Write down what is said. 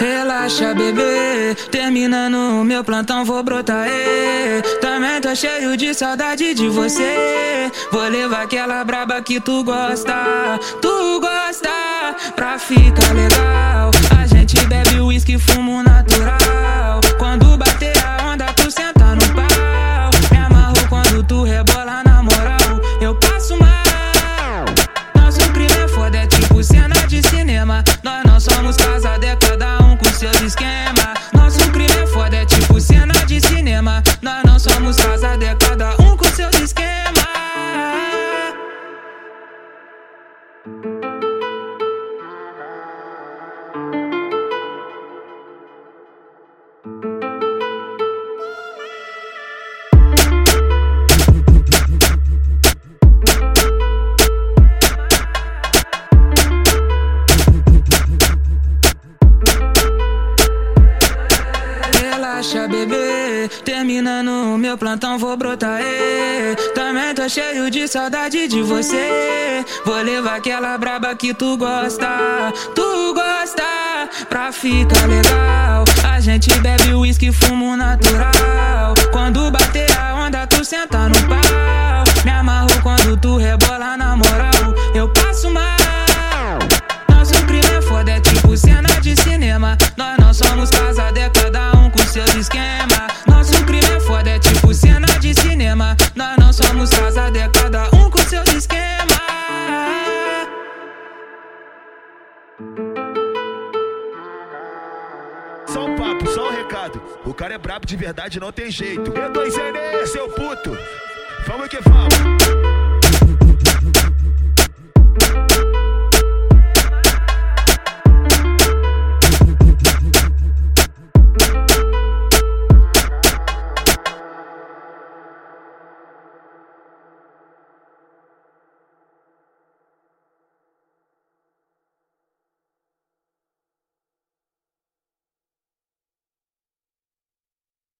Relaxa, bebê. Terminando o meu plantão, vou brotar. E, Também tô cheio de saudade de você. Vou levar aquela braba que tu gosta. Tu gosta pra ficar legal. A gente bebe uísque, fumo na casados, é cada um com seus esquema. Terminando meu plantão, vou brotar. Ê. Também tô cheio de saudade de você. Vou levar aquela braba que tu gosta. Tu gosta pra ficar legal. A gente bebe uísque, fumo natural. Quando bater a onda, tu senta no Só um papo, só um recado. O cara é brabo de verdade, não tem jeito. E2NE, seu